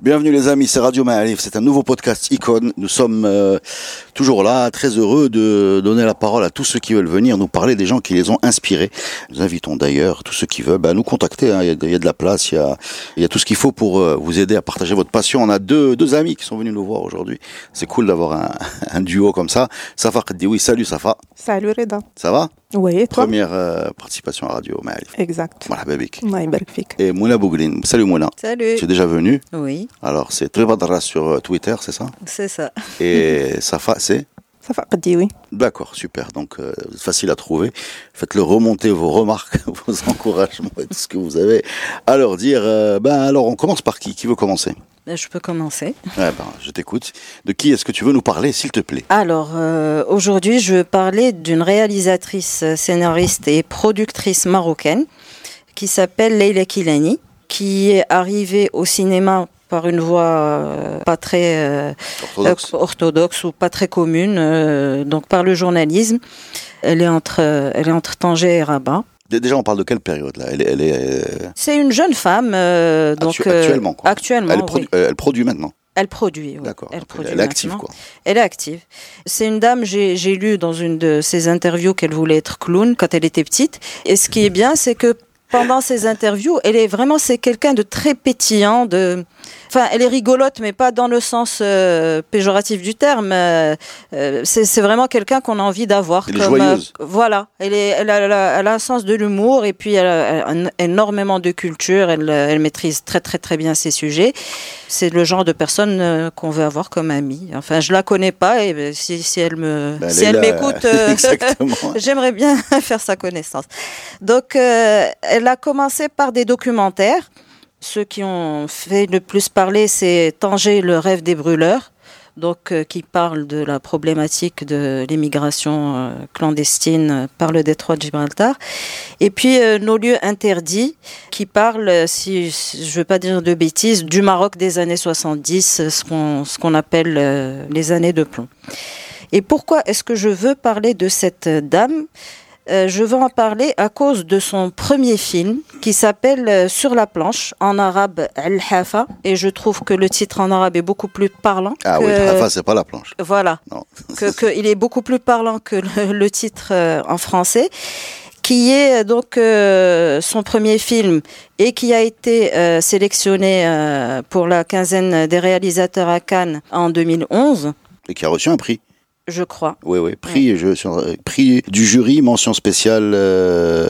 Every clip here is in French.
Bienvenue les amis, c'est Radio Maalif, c'est un nouveau podcast Icône. Nous sommes euh, toujours là, très heureux de donner la parole à tous ceux qui veulent venir nous parler des gens qui les ont inspirés. Nous invitons d'ailleurs tous ceux qui veulent bah, nous contacter, hein. il, y a, de la place, il y a, il y a tout ce qu'il faut pour euh, vous aider à partager votre passion. On a deux, deux amis qui sont venus nous voir aujourd'hui. C'est cool d'avoir un, un, duo comme ça. Safa oui, salut Safa. Salut Reda. Ça va? Oui, toi? Première euh, participation à Radio Maalif. Exact. Voilà, Babik. Fik. Et Mouna Bouglin. Salut Mouna. Salut. Tu es déjà venu Oui. Alors, c'est Tribadra sur euh, Twitter, c'est ça? C'est ça. Et Safa, c'est? Safa Qaddi, oui. D'accord, super. Donc, euh, facile à trouver. Faites-le remonter vos remarques, vos encouragements et tout ce que vous avez à leur dire. Euh, ben, alors, on commence par qui? Qui veut commencer? Je peux commencer. Ben, je t'écoute. De qui est-ce que tu veux nous parler, s'il te plaît? Alors, euh, aujourd'hui, je veux parler d'une réalisatrice, scénariste et productrice marocaine qui s'appelle Leila Kilani, qui est arrivée au cinéma par une voie euh, pas très euh, Orthodoxe. orthodoxe ou pas très commune, euh, donc par le journalisme. Elle est entre, elle est entre Tanger et Rabat. Dé- Déjà, on parle de quelle période là? Elle est, elle est euh, C'est une jeune femme, euh, donc actu- euh, actuellement. Quoi. actuellement, elle, oui. produ- euh, elle produit maintenant. Elle produit, oui. D'accord. Elle produit Elle est active, quoi. Elle est active. C'est une dame, j'ai j'ai lu dans une de ses interviews qu'elle voulait être clown quand elle était petite. Et ce qui est bien, c'est que pendant ses interviews, elle est vraiment, c'est quelqu'un de très pétillant, de, enfin, elle est rigolote, mais pas dans le sens euh, péjoratif du terme. Euh, euh, c'est vraiment quelqu'un qu'on a envie d'avoir. Elle est joyeuse. euh, voilà, elle, est, elle, a, elle a- elle a un sens de l'humour et puis elle a, elle a un- énormément de culture. Elle, maîtrise très très très bien ses sujets. C'est le genre de personne qu'on veut avoir comme amie. Enfin, je la connais pas et si, si elle me, Ben, si elle m'écoute. J'aimerais bien faire sa connaissance. Donc, elle a commencé par des documentaires. Ceux qui ont fait le plus parler, c'est Tanger, le rêve des brûleurs, donc euh, qui parle de la problématique de l'immigration euh, clandestine euh, par le détroit de Gibraltar. Et puis Nos lieux interdits, qui parle, si, je ne veux pas dire de bêtises, du Maroc des années 70, euh, ce qu'on appelle les années de plomb. Et pourquoi est-ce que je veux parler de cette dame? Euh, Je veux en parler à cause de son premier film qui s'appelle euh, Sur la planche, en arabe Al-Hafa. Et je trouve que le titre en arabe est beaucoup plus parlant. Ah que- oui, Rafa, c'est pas la planche. Voilà, Non. que, que il est beaucoup plus parlant que le, le titre euh, en français qui est donc euh, son premier film et qui a été euh, sélectionné euh, pour la quinzaine des réalisateurs à Cannes en 2011, Et qui a reçu un prix. Je crois. Oui, oui. Prix, je, sur- euh, prix du jury, mention spéciale, euh,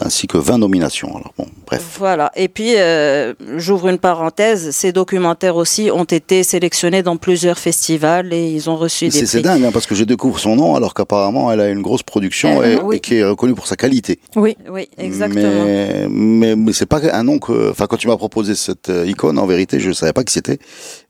ainsi que 20 nominations. Alors bon, bref. Voilà. Et puis, euh, j'ouvre une parenthèse, ces documentaires aussi ont été sélectionnés dans plusieurs festivals et ils ont reçu des C'est c'est prix. dingue, hein, parce que je découvre son nom, alors qu'apparemment, elle a une grosse production Euh, et, oui. et qui est reconnue pour sa qualité. Oui. Oui, exactement. Mais, mais, mais c'est pas un nom que. Enfin, quand tu m'as proposé cette euh, icône, en vérité, je savais pas qui c'était.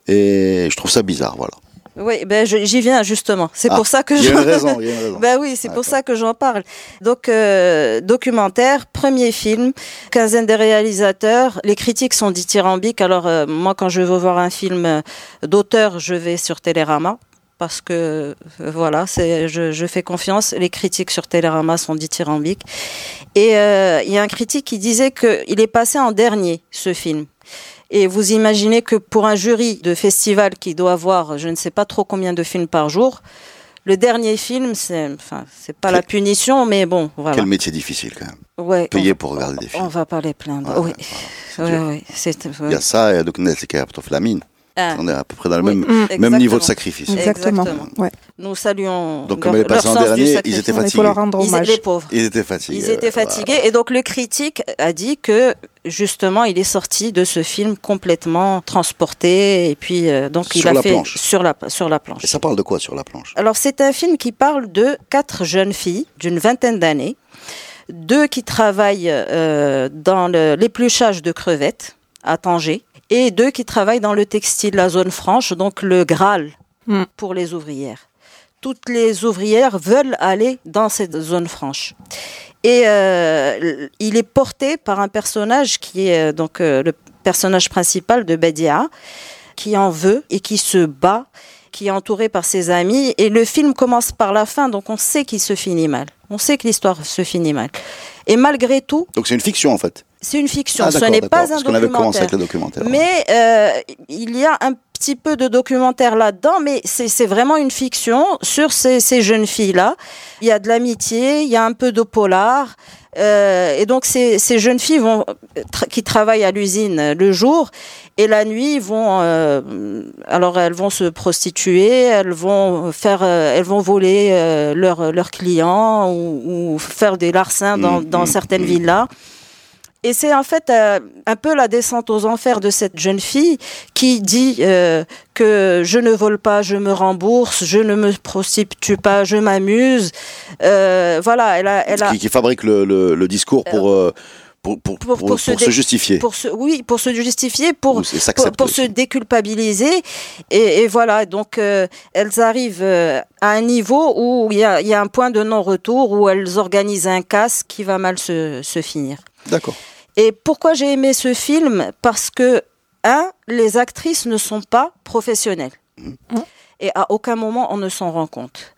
Et je trouve ça bizarre, voilà. Oui, ben j'y viens justement. C'est Ah, pour ça que je. raison, il y a une raison. Ben oui, c'est pour ça que j'en parle. Donc, euh, documentaire, premier film, quinzaine de réalisateurs. Les critiques sont dithyrambiques. Alors, euh, moi, quand je veux voir un film euh, d'auteur, je vais sur Télérama. Parce que, voilà, c'est, je, je fais confiance. Les critiques sur Télérama sont dithyrambiques. Et euh, il y a un critique qui disait qu'il est passé en dernier, ce film. Et vous imaginez que pour un jury de festival qui doit voir je ne sais pas trop combien de films par jour, le dernier film, c'est, enfin, c'est pas la punition, mais bon, voilà. Quel métier difficile, quand même. Ouais, Payer on, pour regarder des on films. va pas les plaindre. Ouais, oui, ouais, oui, dur. oui. Il y a ça, et donc, c'est qui la mine. Ah, On est à peu près dans le oui, même, exactement. même niveau de sacrifice. Exactement. Exactement. Ouais. Nous saluons. Donc, comme leur- elle est passée en dernier, ils sacrifice. étaient Il faut fatigués. leur rendre Ils hommage. étaient pauvres. Ils étaient fatigués. Ils étaient voilà. fatigués et donc le critique a dit que justement il est sorti de ce film complètement transporté et puis euh, donc il Sur a la fait planche. sur la sur la planche. Et ça parle de quoi sur la planche? Alors c'est un film qui parle de quatre jeunes filles d'une vingtaine d'années, deux qui travaillent euh, dans l'épluchage de crevettes à Tanger et deux qui travaillent dans le textile, la zone franche, donc le Graal. Mm. pour les ouvrières. Toutes les ouvrières veulent aller dans cette zone franche. Et euh, il est porté par un personnage qui est euh, donc euh, le personnage principal de Badia, qui en veut et qui se bat, qui est entouré par ses amis. Et le film commence par la fin, donc on sait qu'il se finit mal. On sait que l'histoire se finit mal. Et malgré tout, Donc c'est une fiction en fait. C'est une fiction. Ah, Ce n'est pas un Parce qu'on avait commencé documentaire. avec le documentaire. Mais euh, il y a un petit peu de documentaire là-dedans, mais c'est vraiment une fiction sur ces, ces jeunes filles-là. Il y a de l'amitié, il y a un peu de polar. euh, et donc ces, ces jeunes filles vont tra- qui travaillent à l'usine le jour et la nuit vont euh, alors elles vont se prostituer, elles vont faire euh, elles vont voler euh, leurs clients ou, ou faire des larcins dans, Mm, dans mm, certaines mm. villas. Et c'est en fait euh, un peu la descente aux enfers de cette jeune fille qui dit euh, que je ne vole pas, je me rembourse, je ne me prostitue pas, je m'amuse. Euh, voilà, elle a, elle a qui, qui fabrique le, le- le discours pour, pour, pour, pour- pour- pour se justifier. pour se, oui, pour se justifier, pour Ou pour, se déculpabiliser. Et, et voilà, donc euh, elles arrivent euh, à un niveau où il y a, il y a un point de non-retour, où elles organisent un casse qui va mal se, se finir. D'accord. Et pourquoi j'ai aimé ce film? Parce que, un, les actrices ne sont pas professionnelles. Et à aucun moment on ne s'en rend compte.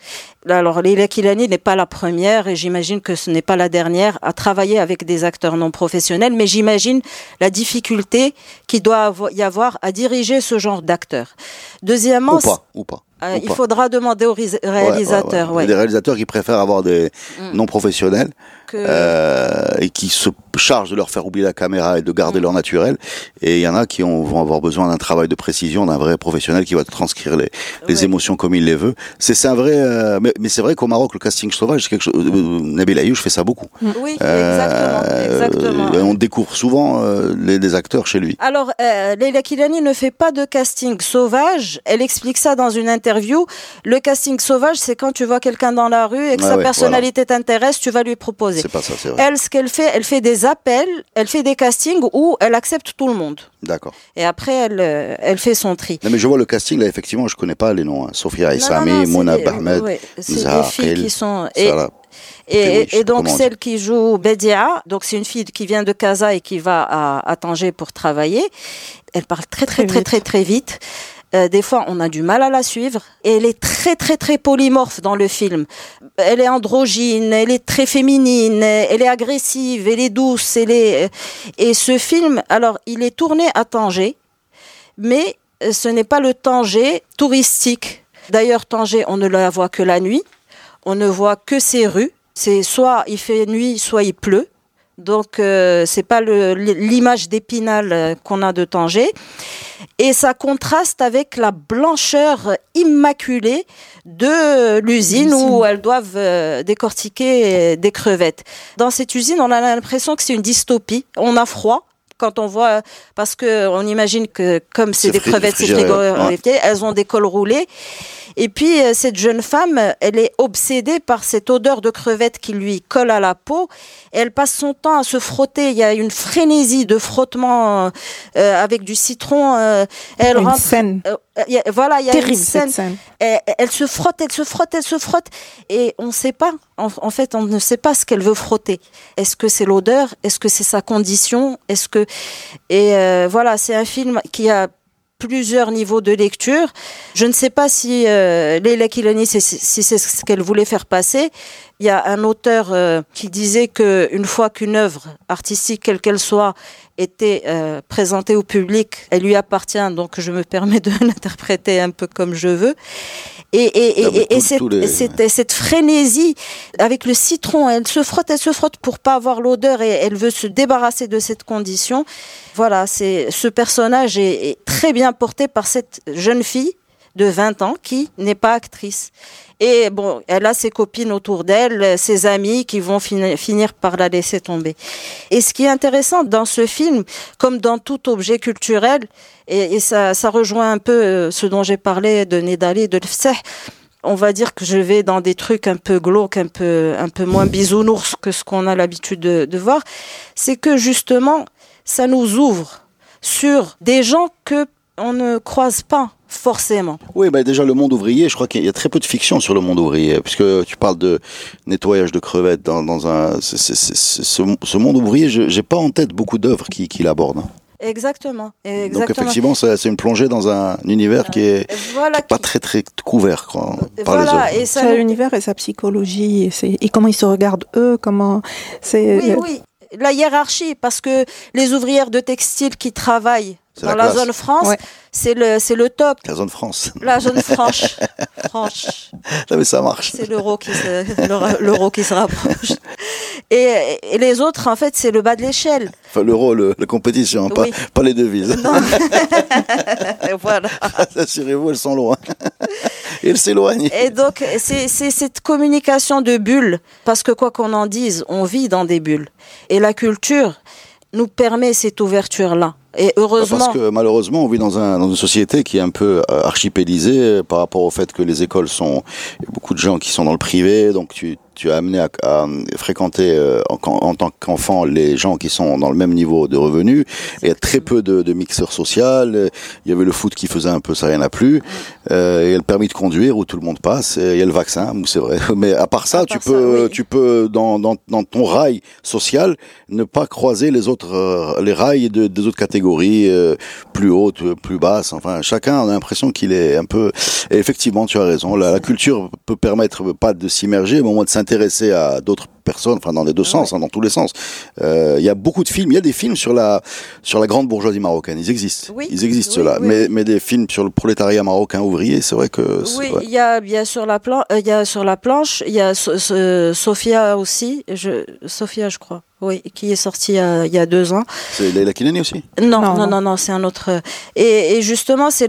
Alors, Leila Kilani n'est pas la première et j'imagine que ce n'est pas la dernière à travailler avec des acteurs non professionnels, mais j'imagine la difficulté qu'il doit y avoir à diriger ce genre d'acteurs. Deuxièmement, Ou pas, ou pas. euh, il faudra demander aux ris- Ouais, ouais, réalisateurs ouais. Il y a des réalisateurs qui préfèrent avoir des Mm. non professionnels que- euh, et qui se chargent de leur faire oublier la caméra et de garder Mm. leur naturel. Et il y en a qui ont- vont avoir besoin d'un travail de précision, d'un vrai professionnel qui va transcrire les, les Ouais. émotions comme il les veut. C'est un vrai, euh, mais, mais c'est vrai qu'au Maroc, le casting sauvage, quelque chose. euh, Nabil Ayouch fait ça beaucoup. Oui, Euh, exactement. on découvre souvent les, acteurs chez lui. Alors, Leila Kilani ne fait pas de casting sauvage. Elle explique ça dans une interview. Le casting sauvage, c'est quand tu vois quelqu'un dans la rue et que Ah sa ouais, personnalité t'intéresse, tu vas lui proposer. C'est pas ça, c'est vrai. Elle, ce qu'elle fait, elle fait des appels, elle fait des castings où elle accepte tout le monde. D'accord. Et après, elle, euh, elle fait son tri. Non, mais je vois le casting là, effectivement, je connais pas les noms. Hein. Sophia c'est Mona Bahmed, ouais, c'est des Zahra qui sont. Et, Sarah. Donc comment celle qui joue Bedia, donc c'est une fille qui vient de Casa et qui va à, à Tanger pour travailler. Elle parle très très Très très vite. très très vite. Euh, des fois, on a du mal à la suivre. Elle est très très très polymorphe dans le film. Elle est androgyne, elle est très féminine, elle est agressive, elle est douce, elle est. Et ce film, alors, il est tourné à Tanger, mais euh, ce n'est pas le Tanger touristique. D'ailleurs, Tanger, on ne la voit que la nuit. On ne voit que ses rues. C'est soit il fait nuit, soit il pleut. Donc euh, c'est pas l'image d'Épinal euh, qu'on a de Tanger. Et ça contraste avec la blancheur immaculée de l'usine où elles doivent euh, décortiquer euh, des crevettes. Dans cette usine, on a l'impression que c'est une dystopie. On a froid quand on voit parce que on imagine que comme c'est des crevettes, c'est elles ont des cols roulés. Et puis euh, cette jeune femme, elle est obsédée par cette odeur de crevettes qui lui colle à la peau. Et elle passe son temps à se frotter. Il y a une frénésie de frottement euh, euh, avec du citron. euh, elle Une rentre. scène euh, il y a- voilà, il y a terrible une scène. cette scène. Elle, elle se frotte, elle se frotte, elle se frotte, et on ne sait pas. En, en fait, on ne sait pas ce qu'elle veut frotter. Est-ce que c'est l'odeur? Est-ce que c'est sa condition? Est-ce que et voilà, c'est un film qui a plusieurs niveaux de lecture. Je ne sais pas si euh, Leila Kilani, si c'est ce qu'elle voulait faire passer. Il y a un auteur euh, qui disait que une fois qu'une œuvre artistique, quelle qu'elle soit, était euh, présentée au public, elle lui appartient. Donc, je me permets de l'interpréter un peu comme je veux. Et, et, cette, tous les- cette, cette frénésie avec le citron, elle se frotte, elle se frotte pour pas avoir l'odeur et elle veut se débarrasser de cette condition. Voilà, c'est ce personnage est, est très bien porté par cette jeune fille de 20 ans qui n'est pas actrice. Et bon, elle a ses copines autour d'elle, ses amis qui vont fini- finir par la laisser tomber. Et ce qui est intéressant dans ce film, comme dans tout objet culturel, et, ça, ça rejoint un peu euh, ce dont j'ai parlé de Nedali, de l'Fseh, on va dire que je vais dans des trucs un peu glauques, un peu, un peu moins bisounours que ce qu'on a l'habitude de, de voir, c'est que justement, ça nous ouvre sur des gens que on ne croise pas forcément. Oui, bah déjà le monde ouvrier, je crois qu'il y a très peu de fiction sur le monde ouvrier, puisque tu parles de nettoyage de crevettes dans, dans un ce, ce monde ouvrier, je j'ai pas en tête beaucoup d'œuvres qui, qui l'abordent. hein. Exactement. Donc effectivement, c'est une plongée dans un univers qui est voilà. pas très très couvert quoi, par les voilà. Et ça, C'est l'univers et sa psychologie et, et comment ils se regardent eux, comment c'est. Oui, oui. La hiérarchie, parce que les ouvrières de textile qui travaillent dans la zone France, Ouais. c'est le, c'est le top. La zone France. La zone franche. franche. Mais ça marche. C'est l'euro qui se, qui se rapproche. Et, et les autres, en fait, c'est le bas de l'échelle. Enfin, l'euro, le- la compétition, pas, Oui. pas les devises. Non. Et voilà. Assurez-vous, elles sont loin. Et elles s'éloignent. Et donc, c'est c'est cette communication de bulles, parce que quoi qu'on en dise, on vit dans des bulles. Et la culture nous permet cette ouverture-là. Et heureusement. Parce que malheureusement, on vit dans, un, dans une société qui est un peu euh, archipélisée euh, par rapport au fait que les écoles sont. Il y a beaucoup de gens qui sont dans le privé, donc tu, tu as amené à, à fréquenter euh, en, en tant qu'enfant les gens qui sont dans le même niveau de revenus. Et il y a très peu de, de mixeurs sociaux. Euh, Il y avait le foot qui faisait un peu ça, il n'y en a plus. Euh, il y a le permis de conduire où tout le monde passe. Et il y a le vaccin, c'est vrai. Mais à part ça, À tu ça, peux, oui. tu peux dans, dans, dans ton rail social ne pas croiser les autres, euh, les rails de, des autres catégories euh, plus hautes, euh, plus basses. Enfin, chacun a l'impression qu'il est un peu. Et effectivement, tu as raison. La, la culture peut permettre euh, pas de s'immerger, mais au moins de s'intéresser à d'autres personnes, enfin dans les deux sens, hein, dans tous les sens. Euh, Il y a beaucoup de films. Il y a des films sur la sur la grande bourgeoisie marocaine. Ils existent. Oui. Ils existent Oui, ceux-là. oui, mais mais des films sur le prolétariat marocain ouvrier, c'est vrai que. c'est- Oui, ouais. il y a, il y a sur la plan, euh, il y a sur la planche, il y a So- So- Sophia aussi, je, Sophia, je crois, oui, qui est sortie il y a, il y a deux ans. C'est Leila Kinani aussi? Non, Non, non, non. non, non, c'est un autre. euh, Et, et justement, c'est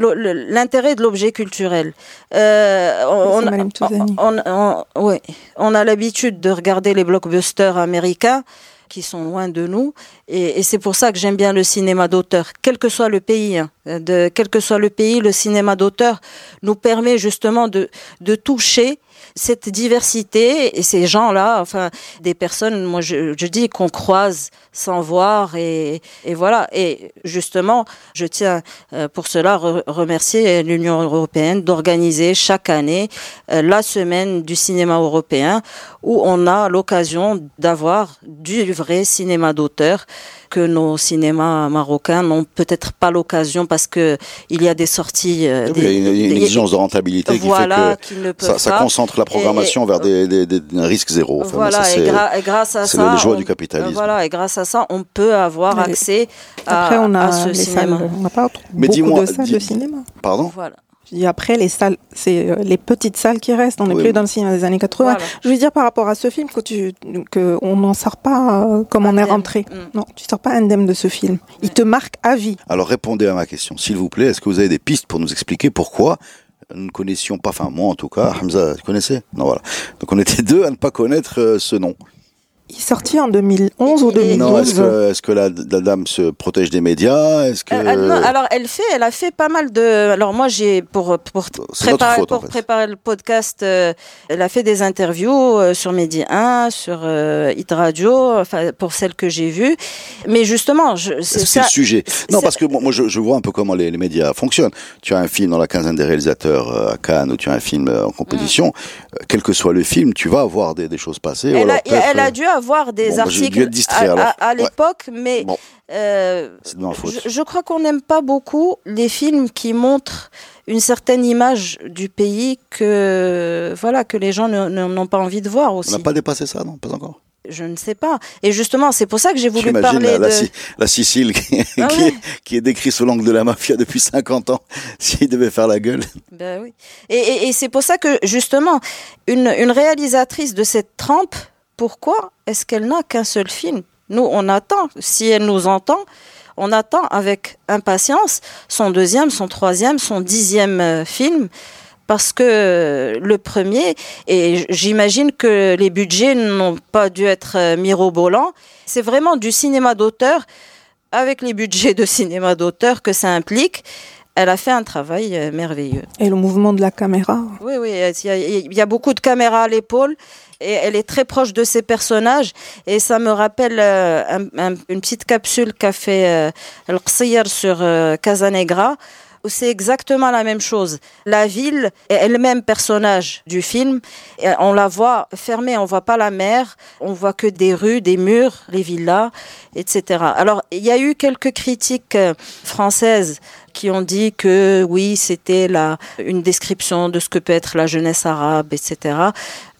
l'intérêt de l'objet culturel. Euh, on, C'est Madame Touzani. on, on- ouais, on a l'habitude de regarder les blockbusters américains qui sont loin de nous, et, et c'est pour ça que j'aime bien le cinéma d'auteur, quel que soit le pays. hein, de, quel que soit le pays, le cinéma d'auteur nous permet justement de, de toucher cette diversité et ces gens-là, enfin des personnes, moi je, dis qu'on croise sans voir et, voilà. Et justement, je tiens euh, pour cela re- remercier l'Union européenne d'organiser chaque année euh, la semaine du cinéma européen où on a l'occasion d'avoir du vrai cinéma d'auteur que nos cinémas marocains n'ont peut-être pas l'occasion parce que il y a des sorties. euh, Il y a une, une des- exigence de rentabilité voilà, qui ne fait que ça, concentre la programmation Et- vers des, des, des, un risque zéro. Enfin, voilà, ça, et, c'est- gra- et grâce à c'est ça, les joies on- du capitalisme. euh, Voilà, et grâce à ça, on peut avoir accès à, Après, on à a ce les cinéma. salles. On n'a pas trop- Mais de salles de cinéma. Pardon Voilà. Je dis après, les salles, c'est euh, les petites salles qui restent. On n'est Oui. plus dans le cinéma des années 80. Voilà. Je veux dire par rapport à ce film que tu, que on n'en sort pas euh, comme on est rentré. Mm. Non, tu sors pas indemne de ce film. Il te marque à vie. Alors répondez à ma question, s'il vous plaît. Est-ce que vous avez des pistes pour nous expliquer pourquoi nous ne connaissions pas, enfin moi en tout cas, Hamza, tu connaissais? Non, voilà. Donc on était deux à ne pas connaître euh, ce nom. Il est sorti en 2011 ou Et- et- 2012. Non, est-ce que, la, la dame se protège des médias? Est-ce que Euh, non, alors elle fait, elle a fait pas mal de. Alors moi j'ai pour pour préparer faute, en pour fait. préparer le podcast, euh, elle a fait des interviews euh, sur Medi 1, sur Hit Radio, enfin pour celles que j'ai vues. Mais justement, c'est c'est ça. le sujet Non, parce que moi, moi, je, je vois un peu comment les, les médias fonctionnent. Tu as un film dans la quinzaine des réalisateurs à Cannes ou tu as un film en compétition. Euh, quel que soit le film, tu vas avoir des, des choses passer. ou Elle a, elle a dû avoir des Bon, bah, articles à, Ouais. l'époque, mais Bon. euh, je, je crois qu'on n'aime pas beaucoup les films qui montrent une certaine image du pays que voilà que les gens n'ont pas envie de voir On aussi. n'a pas dépassé ça, non Pas encore? Je ne sais pas. Et justement, c'est pour ça que j'ai voulu parler la, la, de. La Sicile qui, Ah qui ouais. est, qui est décrite sous l'angle de la mafia depuis 50 ans. S'il devait faire la gueule. Ben oui. Et, et- et c'est pour ça que justement, une, une réalisatrice de cette trempe, pourquoi est-ce qu'elle n'a qu'un seul film? Nous, on attend. Si elle nous entend, on attend avec impatience son deuxième, son troisième, son dixième euh, film. Parce que euh, le premier, et j'imagine que les budgets n'ont pas dû être euh, mirobolants, c'est vraiment du cinéma d'auteur, avec les budgets de cinéma d'auteur que ça implique. Elle a fait un travail merveilleux. Et le mouvement de la caméra? Oui, oui, il y a, il y a beaucoup de caméras à l'épaule elle est très proche de ses personnages et ça me rappelle euh, un- un- une petite capsule qu'a fait euh, El Qsiyar sur euh, Casanegra c'est exactement la même chose. La ville est elle-même personnage du film. Et on la voit fermée, on voit pas la mer, on voit que des rues, des murs, les villas, etc. Alors, il y a eu quelques critiques euh, françaises qui ont dit que oui, c'était la une description de ce que peut être la jeunesse arabe, etc.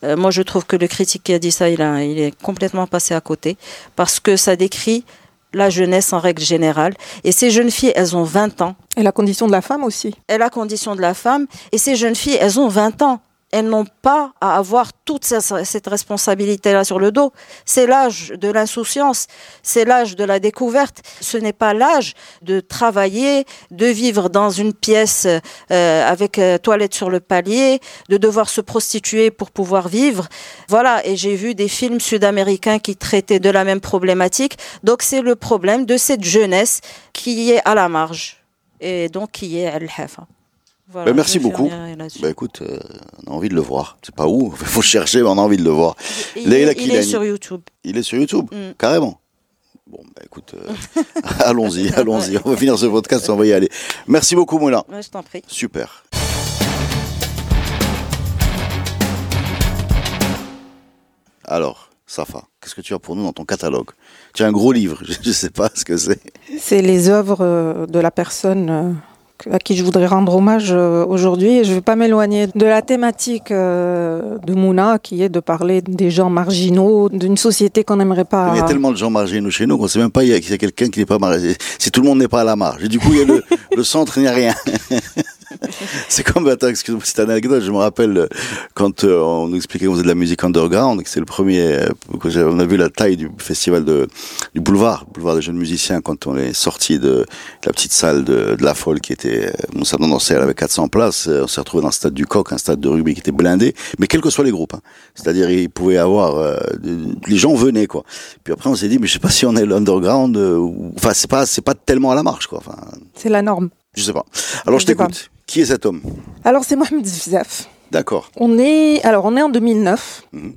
Euh, moi, je trouve que le critique qui a dit ça, il, a, il est complètement passé à côté parce que ça décrit la jeunesse en règle générale. Et ces jeunes filles, elles ont 20 ans. Et la condition de la femme aussi. Et la condition de la femme. Et ces jeunes filles, elles ont 20 ans elles n'ont pas à avoir toute cette responsabilité-là sur le dos. C'est l'âge de l'insouciance, c'est l'âge de la découverte. Ce n'est pas l'âge de travailler, de vivre dans une pièce euh, avec euh, toilette sur le palier, de devoir se prostituer pour pouvoir vivre. Voilà, et j'ai vu des films sud-américains qui traitaient de la même problématique. Donc c'est le problème de cette jeunesse qui est à la marge et donc qui est al-hafa. Voilà, ben merci beaucoup. Ben écoute, euh, on a envie de le voir. C'est pas où, il faut chercher, mais on a envie de le voir. Il, est, il est sur YouTube. Il est sur YouTube, mm. carrément. Bon, ben écoute, euh, allons-y, allons-y. On va finir ce podcast, on va y aller. Merci beaucoup, Moula. Ouais, je t'en prie. Super. Alors, Safa, qu'est-ce que tu as pour nous dans ton catalogue? Tu as un gros livre, je ne sais pas ce que c'est. C'est les œuvres euh, de la personne à qui je voudrais rendre hommage euh, aujourd'hui. Je ne vais pas m'éloigner de la thématique euh, de Mouna, qui est de parler des gens marginaux, d'une société qu'on n'aimerait pas. Il y a tellement de gens marginaux chez nous qu'on ne sait même pas qu'il y a quelqu'un qui n'est pas marginal. Si tout le monde n'est pas à la marge. Et du coup, il y a le, le centre, il n'y a rien. c'est comme, attends, excuse-moi, cette anecdote, je me rappelle euh, quand euh, on nous expliquait qu'on faisait de la musique underground, que c'est le premier, euh, on a vu la taille du festival de, du boulevard, boulevard des jeunes musiciens, quand on est sorti de, la petite salle de, de la folle qui était, mon salon dansait, elle avait 400 places, on s'est retrouvé dans le stade du Coq, un stade de rugby qui était blindé, mais quels que soient les groupes, hein. c'est-à-dire il pouvait avoir, les gens venaient quoi. Puis après on s'est dit, mais je sais pas si on est l'underground, enfin c'est pas, c'est pas tellement à la marche quoi. Enfin, c'est la norme. Je sais pas. Alors je, t'écoute. Qui est cet homme Alors c'est Mohamed Zizaf. D'accord. On est alors on est en 2009 mhm.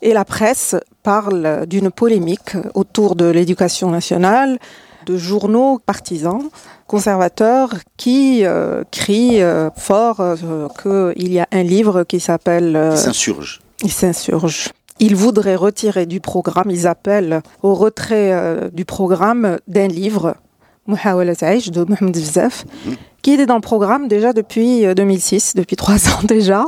et la presse parle d'une polémique autour de l'éducation nationale, de journaux partisans conservateurs qui euh, crient euh, fort euh, qu'il y a un livre qui s'appelle. il s'insurge. Il s'insurge. Ils voudraient retirer du programme, ils appellent au retrait du programme d'un livre Mouhawala de Mohamed mhm qui était dans le programme déjà depuis 2006, euh, depuis trois ans déjà,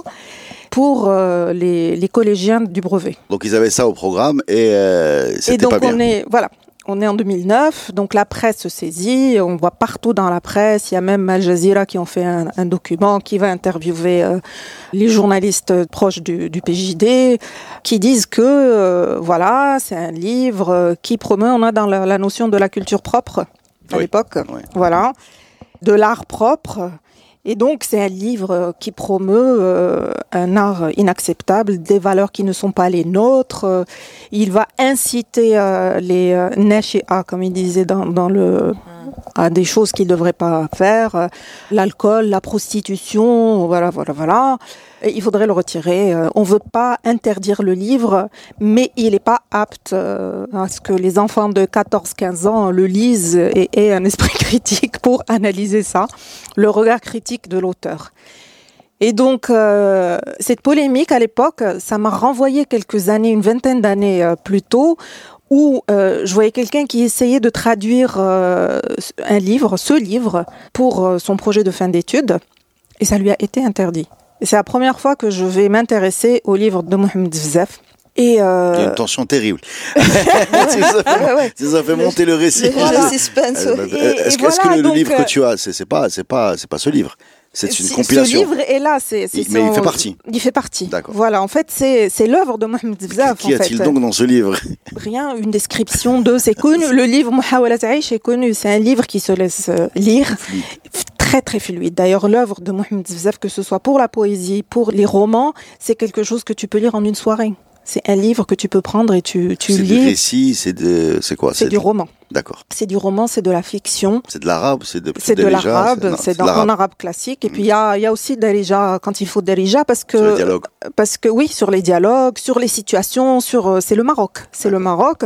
pour euh, les, les, collégiens du brevet. Donc ils avaient ça au programme et euh, c'était pas bien. On est, voilà, on est en 2009, donc la presse se saisit, on voit partout dans la presse, il y a même Al Jazeera qui ont fait un, un document qui va interviewer euh, les journalistes proches du, du, PJD, qui disent que voilà, c'est un livre qui promeut, on a dans la, la notion de la culture propre à l'époque, voilà de l'art propre. Et donc, c'est un livre qui promeut euh, un art inacceptable, des valeurs qui ne sont pas les nôtres. Il va inciter euh, les euh, comme il disait dans, dans le à des choses qu'ils ne devraient pas faire, l'alcool, la prostitution, voilà, voilà, voilà. Il faudrait le retirer. On ne veut pas interdire le livre, mais il n'est pas apte euh, à ce que les enfants de 14-15 ans le lisent et aient un esprit critique pour analyser ça, le regard critique de l'auteur. Et donc, euh, cette polémique à l'époque, ça m'a renvoyé quelques années, une vingtaine d'années euh, plus tôt, où euh, je voyais quelqu'un qui essayait de traduire euh, un livre, ce livre, pour euh, son projet de fin d'études, et ça lui a été interdit. C'est la première fois que je vais m'intéresser au livre de Mohamed Zef. Et euh... Il y a une tension terrible. ça, fait, monter le récit. Est-ce que le, livre que tu as, c'est pas, c'est pas, c'est pas ce livre? C'est une compilation. Ce livre est là, c'est. Mais il fait partie. Il fait partie. D'accord. Voilà, en fait, c'est l'œuvre de Mohamed Zaf. Qu'y a-t-il donc dans ce livre? Rien, une description de. C'est connu. Le livre Muhawalat Aïch est connu. C'est un livre qui se laisse euh, lire. Très très fluide. D'ailleurs, l'œuvre de Mohamed Zaf, que ce soit pour la poésie, pour les romans, c'est quelque chose que tu peux lire en une soirée. C'est un livre que tu peux prendre et tu, tu lis. C'est du récit, c'est de, c'est quoi? C'est du roman. D'accord. C'est du roman, c'est de la fiction. C'est de l'arabe, c'est de. C'est de l'arabe, c'est dans en arabe classique. Et puis il y a, y a aussi darija quand il faut darija parce que. Sur les dialogues. Parce que oui, sur les dialogues, sur les situations, sur. Euh, c'est le Maroc, c'est le Maroc.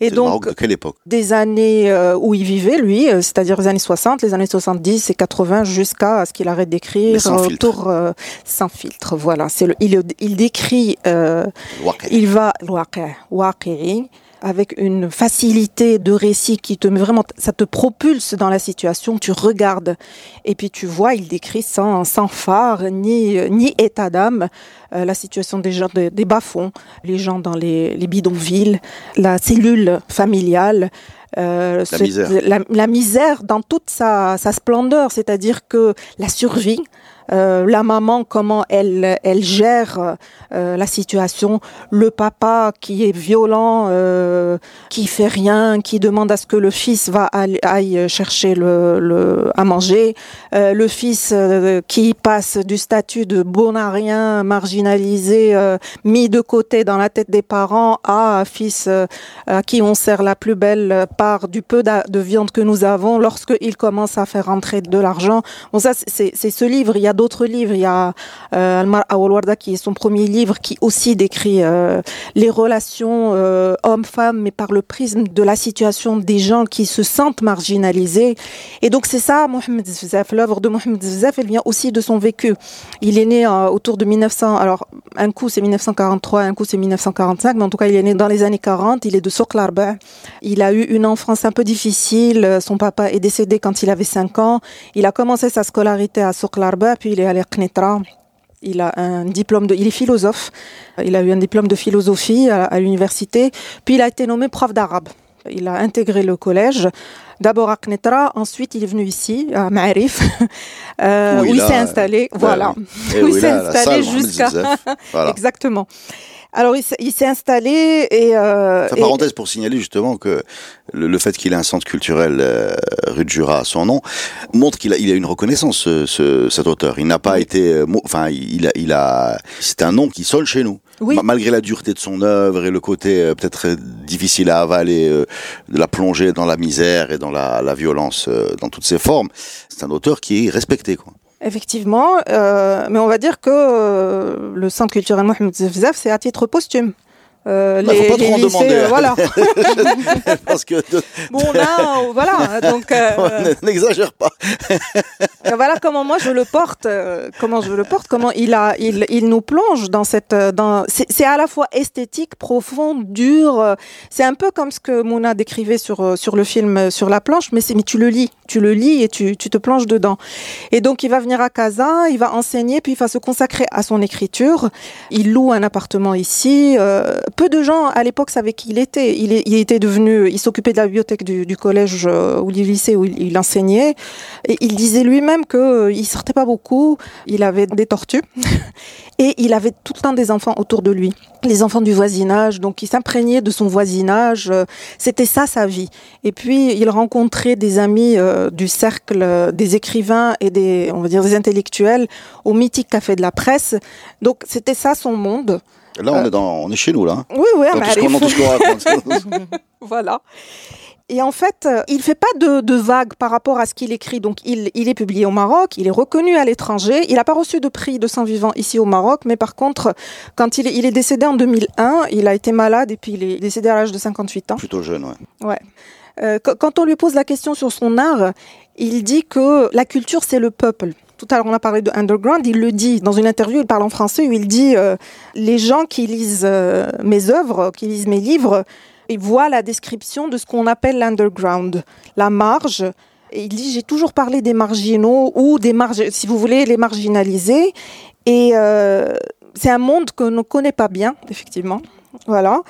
Et C'est le Maroc donc, de quelle époque? des années euh, où il vivait, lui, euh, c'est-à-dire les années 60, les années 70 et 80, jusqu'à ce qu'il arrête d'écrire sans euh, filtre. autour euh, sans filtre. Voilà, c'est il, il décrit, euh, il va avec une facilité de récit qui te met vraiment, ça te propulse dans la situation, tu regardes et puis tu vois, il décrit sans, sans phare ni, ni état d'âme euh, la situation des gens des, des bas-fonds, les gens dans les, les bidonvilles, la cellule familiale. euh, La ce- misère. la, la misère dans toute sa, sa splendeur, c'est-à-dire que la survie, euh, la maman, comment elle, elle gère euh, la situation, le papa qui est violent, euh, qui fait rien, qui demande à ce que le fils va aller- aille chercher le, le- à manger, euh, le fils euh, qui passe du statut de bon à rien, marginalisé, euh, mis de côté dans la tête des parents, à un fils à qui on sert la plus belle part du peu de viande que nous avons lorsqu'il commence à faire rentrer de l'argent. Bon, ça, c'est ce livre. Il y a d'autres livres. Il y a euh, Almar Awalwarda qui est son premier livre qui aussi décrit euh, les relations euh, hommes-femmes, mais par le prisme de la situation des gens qui se sentent marginalisés. Et donc, c'est ça, Mohamed Zfzaf. L'œuvre de Mohamed Zfzaf, elle vient aussi de son vécu. Il est né euh, autour de 1900. Alors, un coup, c'est 1943, un coup, c'est 1945. Mais en tout cas, il est né dans les années 40. Il est de Souk Larba. Il a eu une enfance un peu difficile. Son papa est décédé quand il avait 5 ans. Il a commencé sa scolarité à Souk Larba, puis il est allé à Knetra. Il a un diplôme de, il est philosophe. Il a eu un diplôme de philosophie à, à l'université. Puis il a été nommé prof d'arabe. Il a intégré le collège. D'abord à Knetra, ensuite il est venu ici, à Ma'arif, euh, où il s'est installé. bah voilà. Et où il s'est installé Mohamed jusqu'à. Voilà. Exactement. Alors il s'est- il s'est installé et. Euh, et- parenthèse pour signaler justement que le, le fait qu'il ait un centre culturel euh, rue de Jura à son nom montre qu'il a, il a une reconnaissance ce, ce- cet auteur. Il n'a pas été, euh, enfin il a, il a, c'est un nom qui sonne chez nous. Oui. Ma- Malgré la dureté de son œuvre et le côté euh, peut-être euh, difficile à avaler euh, de la plongée dans la misère et dans la, la violence euh, dans toutes ses formes, c'est un auteur qui est respecté. Quoi. Effectivement, euh, mais on va dire que euh, le centre culturel Mohamed Zefzaf, c'est à titre posthume. Euh, Bah, faut pas trop en demander. euh, voilà. Parce que Bon là, euh, voilà. Donc euh, n'exagère pas. euh, voilà comment moi je le porte, euh, comment je le porte, comment il a, il, il nous plonge dans cette, euh, dans. C'est à la fois esthétique, profond, dur. euh, C'est un peu comme ce que Mouna décrivait sur euh, sur le film euh, sur la planche, mais c'est mais tu le lis, tu le lis et tu tu te plonges dedans. Et donc il va venir à Casa, il va enseigner, puis il va se consacrer à son écriture. Il loue un appartement ici. Peu de gens à l'époque savaient qui il était. Il, était devenu, il s'occupait de la bibliothèque du, collège euh, ou du lycée où il, enseignait. Et il disait lui-même que euh, sortait pas beaucoup. Il avait des tortues et il avait tout le temps des enfants autour de lui, les enfants du voisinage. Donc il s'imprégnait de son voisinage. euh, C'était ça sa vie. Et puis il rencontrait des amis du cercle des écrivains et des, on va dire, des intellectuels au mythique café de la presse. Donc c'était ça son monde. Là, on est dans, on est chez nous là. hein. Oui, oui, raconte. voilà. Et en fait, euh, il fait pas de, de vagues par rapport à ce qu'il écrit. Donc, il, il est publié au Maroc, il est reconnu à l'étranger. Il n'a pas reçu de prix de sang vivant ici au Maroc, mais par contre, quand il est, il est décédé en 2001, il a été malade et puis il est décédé à l'âge de 58 ans. Plutôt jeune, ouais. Ouais. Euh, qu- quand on lui pose la question sur son art, il dit que la culture, c'est le peuple. Tout à l'heure, on a parlé de underground. Il le dit dans une interview. Il parle en français où il dit euh, les gens qui lisent euh, mes œuvres, qui lisent mes livres, ils voient la description de ce qu'on appelle l'underground, la marge. Et il dit j'ai toujours parlé des marginaux ou des marges, si vous voulez, les marginalisés. Et euh, c'est un monde que ne connaît pas bien, effectivement. Voilà.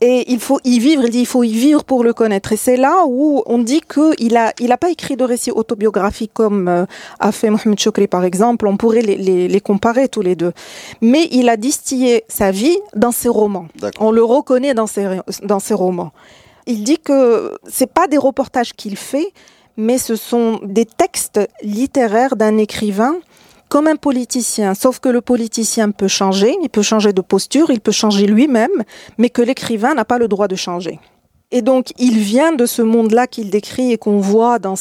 Et il faut y vivre, il dit il faut y vivre pour le connaître. Et c'est là où on dit qu'il a, il a pas écrit de récits autobiographiques comme euh, a fait Mohamed Chokri par exemple. On pourrait les, les, les comparer tous les deux. Mais il a distillé sa vie dans ses romans. On le reconnaît dans ses, dans ses romans. Il dit que c'est pas des reportages qu'il fait, mais ce sont des textes littéraires d'un écrivain comme un politicien, sauf que le politicien peut changer, il peut changer de posture, il peut changer lui-même, mais que l'écrivain n'a pas le droit de changer. Et donc, il vient de ce monde-là qu'il décrit et qu'on voit dans,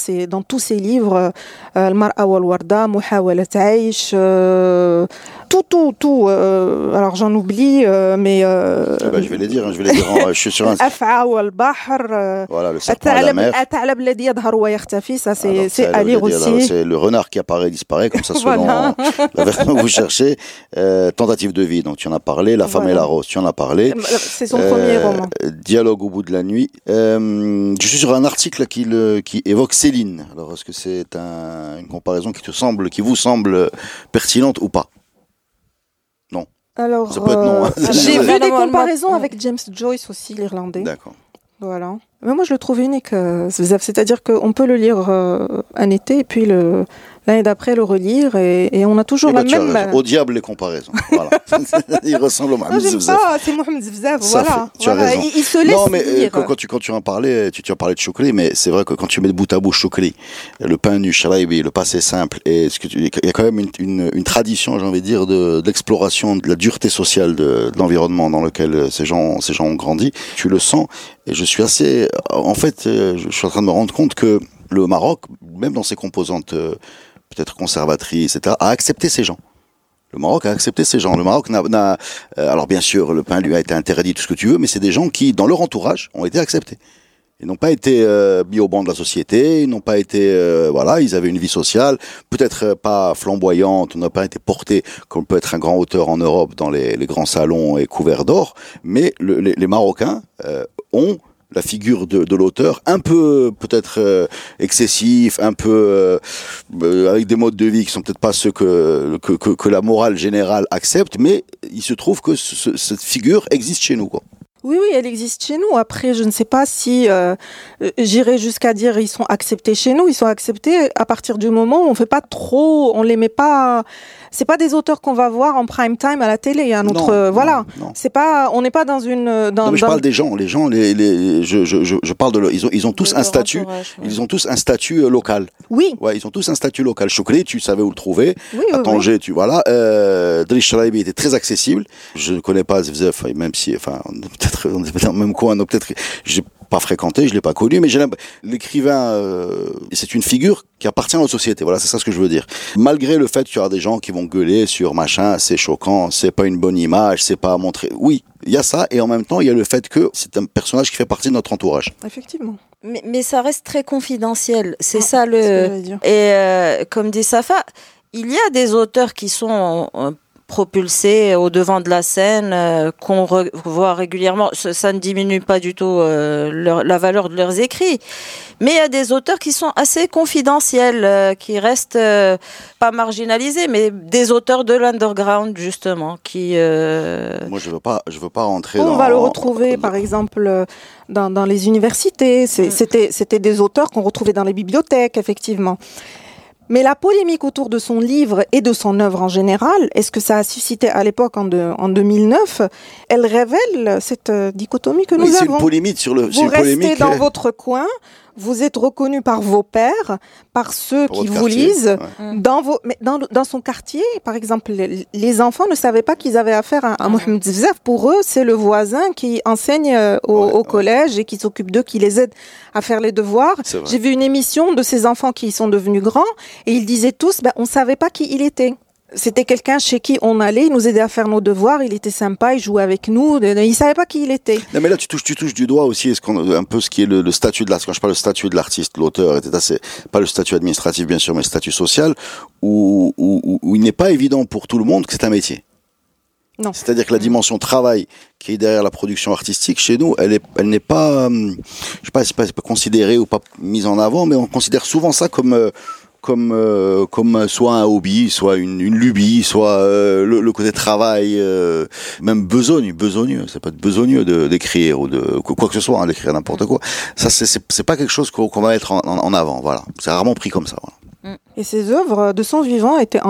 tous ses livres, euh, Al-Mar'a wal-Warda, Muhawalat Aish, euh, tout, tout, tout. Euh, euh, alors j'en oublie, euh, mais. Ah bah, je vais les dire, hein, je vais les dire. Hein, je suis sur un. voilà, le serpent à la mer. Ça, c'est à lire aussi. C'est le renard qui apparaît et disparaît, comme ça, selon voilà. la version que vous cherchez. Tentative de vie, donc tu en as parlé. La femme et la rose, tu en as parlé. C'est son premier roman. Dialogue au bout de la nuit. Je suis sur un article qui, qui évoque Céline. Alors, est-ce que c'est une comparaison qui te semble, qui vous semble pertinente ou pas? Alors ça peut être non, hein. euh, j'ai vu des comparaisons avec James Joyce aussi l'irlandais D'accord. voilà mais moi je le trouve unique euh, c'est-à-dire qu'on peut le lire euh, un été et puis le l'année d'après le relire et, et on a toujours la as même raison. Au diable les comparaisons. Voilà. Il ressemble au Mohamed pas, c'est Mohamed Zevzef, Ça voilà. fait- tu as Voilà, raison. Il, il se laisse Non, mais euh, quand, quand tu, quand tu en parlais, tu, tu as parlé de chocolat, mais c'est vrai que quand tu mets de bout à bout chocolat, le pain nu, shalaïbi, le passé simple, et ce que tu, il y a quand même une, une, une tradition, j'ai envie de dire, de, de l'exploration, de la dureté sociale de, de l'environnement dans lequel euh, ces gens, ces gens ont grandi. Tu le sens, et je suis assez, en fait, euh, je suis en train de me rendre compte que le Maroc, même dans ses composantes peut-être conservatrices, etc., a accepté ces gens. Le Maroc a accepté ces gens. Le Maroc n'a, n'a- euh, alors bien sûr, le pain lui a été interdit, tout ce que tu veux, mais c'est des gens qui, dans leur entourage, ont été acceptés. Ils n'ont pas été euh, mis au banc de la société, ils n'ont pas été, euh, voilà, ils avaient une vie sociale, peut-être euh, pas flamboyante, n'ont pas été portés comme peut être un grand auteur en Europe dans les, les grands salons et couverts d'or, mais le- les, les Marocains euh, ont la figure de, l'auteur un peu peut-être euh, excessif, un peu euh, euh, avec des modes de vie qui sont peut-être pas ceux que, que, la morale générale accepte, mais il se trouve que ce- ce- cette figure existe chez nous. Oui, oui, elle existe chez nous. Après, je ne sais pas si euh, euh, j'irai jusqu'à dire ils sont acceptés chez nous. Ils sont acceptés à partir du moment où on fait pas trop, on les met pas. C'est pas des auteurs qu'on va voir en prime time à la télé. Un autre, Non, euh, voilà. non. C'est pas, on n'est pas dans une. euh, Dans, Non, mais je dans- parle des gens, les gens, les, les, je, je, je, je parle de leur, ils ont, ils ont tous De un statut, ouais. ils ont tous un statut euh, local. Oui, Ouais, ils ont tous un statut local. Chocolat, tu savais où le trouver. oui, oui. à oui. Tanger, tu voilà. Euh, Driss Shalabi était très accessible. Je ne connais pas Zevzef, même si, enfin, peut-être on est peut-être dans le même coin, donc peut-être que j'ai pas fréquenté, je l'ai pas connu, mais j'ai l'écrivain, euh, c'est une figure qui appartient à notre société. Voilà, c'est ça ce que je veux dire. Malgré le fait qu'il y aura des gens qui vont gueuler sur machin, c'est choquant, c'est pas une bonne image, c'est pas à montrer. Oui, il y a ça, et en même temps, il y a le fait que c'est un personnage qui fait partie de notre entourage. Effectivement. Mais, mais ça reste très confidentiel. C'est Ah, ça c'est ce que le. Et euh, comme dit Safa, il y a des auteurs qui sont propulsés au devant de la scène, euh, qu'on re- voit régulièrement. Ça, ça ne diminue pas du tout euh, leur- la valeur de leurs écrits. Mais il y a des auteurs qui sont assez confidentiels, euh, qui restent euh, pas marginalisés, mais des auteurs de l'underground justement, qui. euh, Moi, je veux pas, je veux pas rentrer On dans. va le retrouver, par exemple, dans, dans les universités. Mm. C'était c'était des auteurs qu'on retrouvait dans les bibliothèques, effectivement. Mais la polémique autour de son livre et de son œuvre en général, est-ce que ça a suscité à l'époque, en, de- en 2009, elle révèle cette euh, dichotomie que Oui, nous c'est une avons? polémique sur le. Vous restez polémique, dans euh, votre coin, vous êtes reconnu par vos pairs, par ceux pour qui vous quartier. lisent. Ouais. Dans, vos, mais dans, dans son quartier, par exemple, les, les enfants ne savaient pas qu'ils avaient affaire à, à Mhm. Mohamed. Pour eux, c'est le voisin qui enseigne euh, au, Ouais, au ouais. collège et qui s'occupe d'eux, qui les aide à faire les devoirs. J'ai vu une émission de ces enfants qui sont devenus grands et ils disaient tous, ben, on savait pas qui il était. C'était quelqu'un chez qui on allait, il nous aidait à faire nos devoirs, il était sympa, il jouait avec nous, il savait pas qui il était. Non, mais là, tu touches, tu touches du doigt aussi ce qu'on, un peu ce qui est le, le statut de l'artiste. Quand je parle statut de l'artiste, l'auteur, etc., c'est pas le statut administratif, bien sûr, mais le statut social, où, où, où- où il n'est pas évident pour tout le monde que c'est un métier. Non. C'est-à-dire que la dimension travail qui est derrière la production artistique chez nous, elle est, elle n'est pas, hum, je sais pas, c'est pas, c'est pas considérée ou pas mise en avant, mais on considère souvent ça comme, euh, comme, euh, comme soit un hobby, soit une, lubie, soit euh, le, côté travail, euh, même besogne, besogneux. C'est pas de besogneux d'écrire ou de quoi que ce soit, hein, d'écrire n'importe quoi. Ça, c'est- pas quelque chose qu'on va mettre en, avant. Voilà, c'est rarement pris comme ça. Et ses œuvres de son vivant étaient,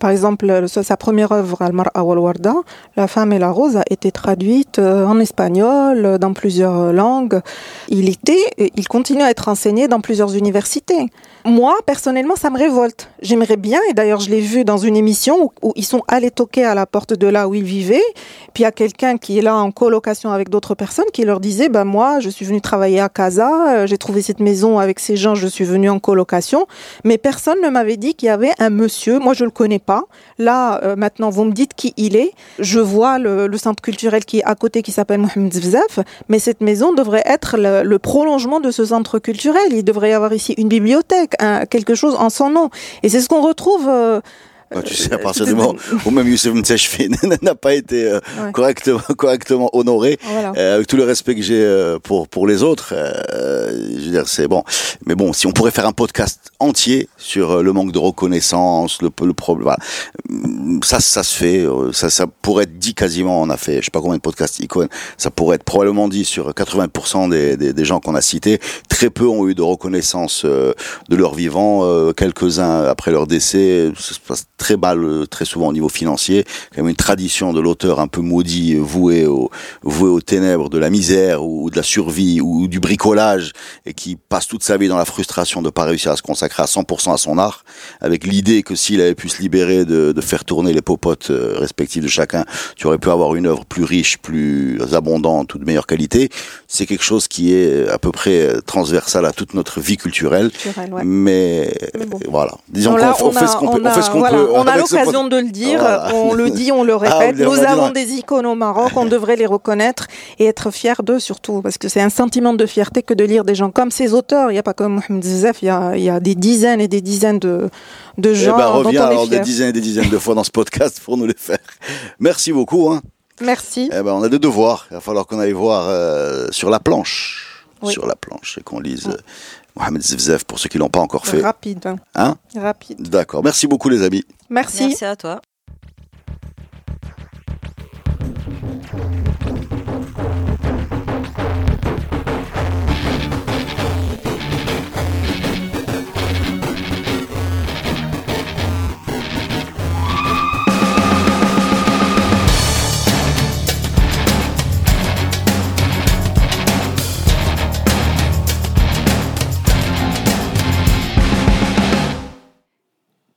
par exemple, le- sa première œuvre, Al-Mar'a wal Warda, La femme et la rose, a été traduite en espagnol, dans plusieurs langues. Il était, il continue à être enseigné dans plusieurs universités. Moi, personnellement, ça me révolte. J'aimerais bien, et d'ailleurs, je l'ai vu dans une émission où, ils sont allés toquer à la porte de là où ils vivaient. Puis il y a quelqu'un qui est là en colocation avec d'autres personnes qui leur disait, ben moi, je suis venu travailler à Casa, euh, j'ai trouvé cette maison avec ces gens, je suis venu en colocation. Mais personne ne m'avait dit qu'il y avait un monsieur, moi je le connais pas. Là, euh, maintenant, vous me dites qui il est. Je vois le, centre culturel qui est à côté, qui s'appelle Mohamed Zvzaf, mais cette maison devrait être le, le prolongement de ce centre culturel. Il devrait y avoir ici une bibliothèque, quelque chose en son nom. Et c'est ce qu'on retrouve euh, bah, tu sais, à partir du moment où même Youssef Mtsechfi n'a pas été euh, correctement, correctement honoré, euh, avec tout le respect que j'ai euh, pour pour les autres, je veux dire, c'est bon. Mais bon, si on pourrait faire un podcast entier sur le manque de reconnaissance, le, le problème, voilà. ça, ça se fait, ça, ça pourrait être dit quasiment. On a fait, je sais pas combien de podcasts icônes, ça pourrait être probablement dit sur 80% des, des, des, gens qu'on a cités. Très peu ont eu de reconnaissance de leur vivant, quelques-uns après leur décès. Ça se passe très mal, euh, très souvent au niveau financier. Quand même une tradition de l'auteur un peu maudit, voué, au, voué aux ténèbres de la misère ou de la survie ou du bricolage et qui passe toute sa vie dans la frustration de pas réussir à se consacrer à 100% à son art, avec l'idée que s'il avait pu se libérer de, de faire tourner les popotes euh, respectifs de chacun, tu aurais pu avoir une œuvre plus riche, plus abondante ou de meilleure qualité. C'est quelque chose qui est à peu près transversal à toute notre vie culturelle. Mais, voilà. Disons qu'on. On fait ce qu'on peut on a l'occasion de le dire, on le dit, on le ah, répète. Nous avons des icônes au Maroc, on devrait les reconnaître et être fiers d'eux surtout, parce que c'est un sentiment de fierté que de lire des gens comme ces auteurs. Il n'y a pas comme Mohamed Zizef, il y a, il y a des dizaines et des dizaines de, de eh gens. Eh ben, reviens alors des dizaines et des dizaines de fois dans ce podcast pour nous les faire. Merci beaucoup. Hein. Merci. Eh ben, on a des devoirs. Il va falloir qu'on aille voir euh, sur la planche. Sur la planche et qu'on lise. Euh, Mohamed Zivzev pour ceux qui l'ont pas encore fait. Rapide. Hein? Rapide. D'accord. Merci beaucoup les amis. Merci. Merci à toi.